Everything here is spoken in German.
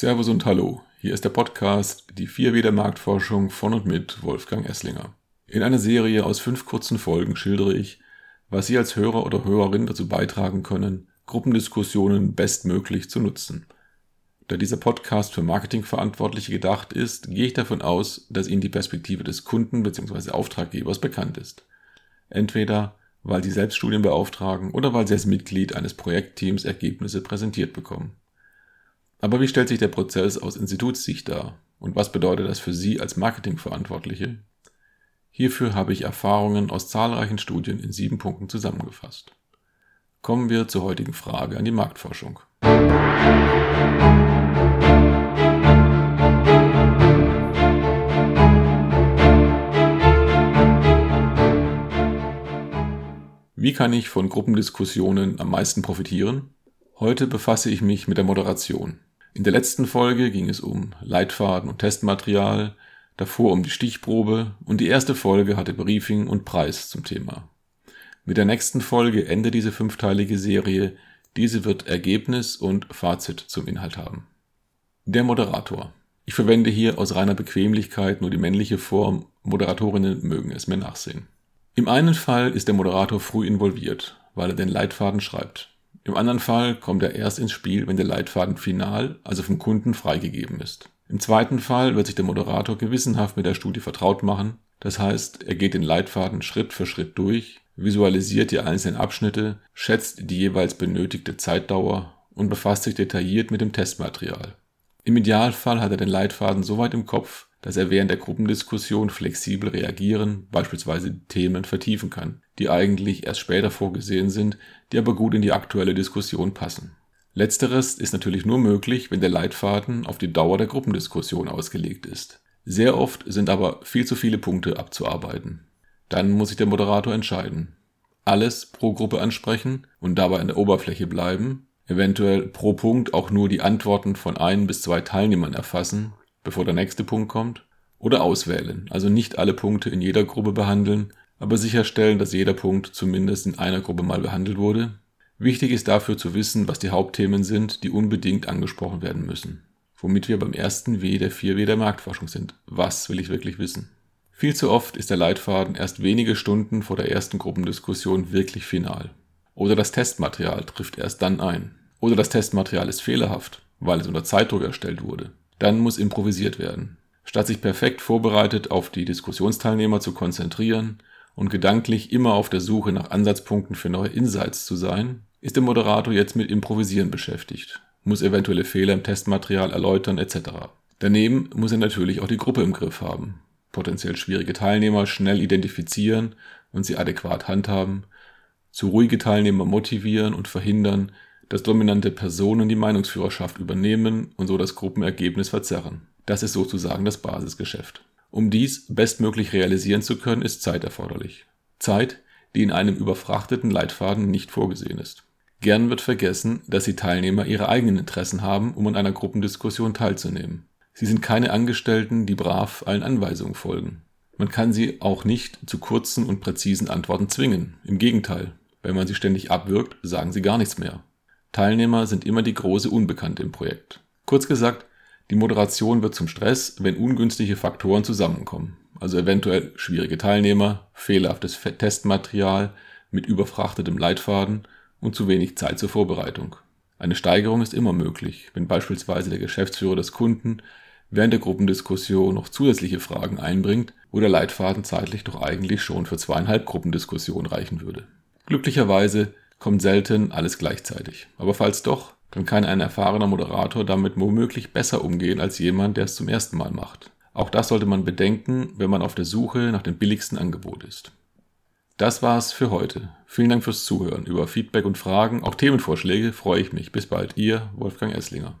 Servus und Hallo. Hier ist der Podcast Die vier der Marktforschung von und mit Wolfgang Esslinger. In einer Serie aus fünf kurzen Folgen schildere ich, was Sie als Hörer oder Hörerin dazu beitragen können, Gruppendiskussionen bestmöglich zu nutzen. Da dieser Podcast für Marketingverantwortliche gedacht ist, gehe ich davon aus, dass Ihnen die Perspektive des Kunden bzw. Auftraggebers bekannt ist. Entweder weil Sie selbst Studien beauftragen oder weil Sie als Mitglied eines Projektteams Ergebnisse präsentiert bekommen. Aber wie stellt sich der Prozess aus Institutssicht dar? Und was bedeutet das für Sie als Marketingverantwortliche? Hierfür habe ich Erfahrungen aus zahlreichen Studien in sieben Punkten zusammengefasst. Kommen wir zur heutigen Frage an die Marktforschung. Wie kann ich von Gruppendiskussionen am meisten profitieren? Heute befasse ich mich mit der Moderation. In der letzten Folge ging es um Leitfaden und Testmaterial, davor um die Stichprobe und die erste Folge hatte Briefing und Preis zum Thema. Mit der nächsten Folge endet diese fünfteilige Serie, diese wird Ergebnis und Fazit zum Inhalt haben. Der Moderator. Ich verwende hier aus reiner Bequemlichkeit nur die männliche Form, Moderatorinnen mögen es mir nachsehen. Im einen Fall ist der Moderator früh involviert, weil er den Leitfaden schreibt. Im anderen Fall kommt er erst ins Spiel, wenn der Leitfaden final, also vom Kunden freigegeben ist. Im zweiten Fall wird sich der Moderator gewissenhaft mit der Studie vertraut machen, das heißt, er geht den Leitfaden Schritt für Schritt durch, visualisiert die einzelnen Abschnitte, schätzt die jeweils benötigte Zeitdauer und befasst sich detailliert mit dem Testmaterial. Im Idealfall hat er den Leitfaden so weit im Kopf, dass er während der Gruppendiskussion flexibel reagieren, beispielsweise Themen vertiefen kann, die eigentlich erst später vorgesehen sind, die aber gut in die aktuelle Diskussion passen. Letzteres ist natürlich nur möglich, wenn der Leitfaden auf die Dauer der Gruppendiskussion ausgelegt ist. Sehr oft sind aber viel zu viele Punkte abzuarbeiten. Dann muss sich der Moderator entscheiden. Alles pro Gruppe ansprechen und dabei an der Oberfläche bleiben, eventuell pro Punkt auch nur die Antworten von ein bis zwei Teilnehmern erfassen bevor der nächste Punkt kommt, oder auswählen, also nicht alle Punkte in jeder Gruppe behandeln, aber sicherstellen, dass jeder Punkt zumindest in einer Gruppe mal behandelt wurde. Wichtig ist dafür zu wissen, was die Hauptthemen sind, die unbedingt angesprochen werden müssen. Womit wir beim ersten W der 4W der Marktforschung sind. Was will ich wirklich wissen? Viel zu oft ist der Leitfaden erst wenige Stunden vor der ersten Gruppendiskussion wirklich final. Oder das Testmaterial trifft erst dann ein. Oder das Testmaterial ist fehlerhaft, weil es unter Zeitdruck erstellt wurde. Dann muss improvisiert werden. Statt sich perfekt vorbereitet auf die Diskussionsteilnehmer zu konzentrieren und gedanklich immer auf der Suche nach Ansatzpunkten für neue Insights zu sein, ist der Moderator jetzt mit Improvisieren beschäftigt, muss eventuelle Fehler im Testmaterial erläutern etc. Daneben muss er natürlich auch die Gruppe im Griff haben, potenziell schwierige Teilnehmer schnell identifizieren und sie adäquat handhaben, zu ruhige Teilnehmer motivieren und verhindern, dass dominante Personen die Meinungsführerschaft übernehmen und so das Gruppenergebnis verzerren. Das ist sozusagen das Basisgeschäft. Um dies bestmöglich realisieren zu können, ist Zeit erforderlich. Zeit, die in einem überfrachteten Leitfaden nicht vorgesehen ist. Gern wird vergessen, dass die Teilnehmer ihre eigenen Interessen haben, um an einer Gruppendiskussion teilzunehmen. Sie sind keine Angestellten, die brav allen Anweisungen folgen. Man kann sie auch nicht zu kurzen und präzisen Antworten zwingen. Im Gegenteil, wenn man sie ständig abwirkt, sagen sie gar nichts mehr. Teilnehmer sind immer die große Unbekannte im Projekt. Kurz gesagt, die Moderation wird zum Stress, wenn ungünstige Faktoren zusammenkommen. Also eventuell schwierige Teilnehmer, fehlerhaftes Testmaterial mit überfrachtetem Leitfaden und zu wenig Zeit zur Vorbereitung. Eine Steigerung ist immer möglich, wenn beispielsweise der Geschäftsführer des Kunden während der Gruppendiskussion noch zusätzliche Fragen einbringt, wo der Leitfaden zeitlich doch eigentlich schon für zweieinhalb Gruppendiskussionen reichen würde. Glücklicherweise kommt selten alles gleichzeitig. Aber falls doch, dann kann ein erfahrener Moderator damit womöglich besser umgehen als jemand, der es zum ersten Mal macht. Auch das sollte man bedenken, wenn man auf der Suche nach dem billigsten Angebot ist. Das war's für heute. Vielen Dank fürs Zuhören. Über Feedback und Fragen, auch Themenvorschläge freue ich mich. Bis bald, Ihr Wolfgang Esslinger.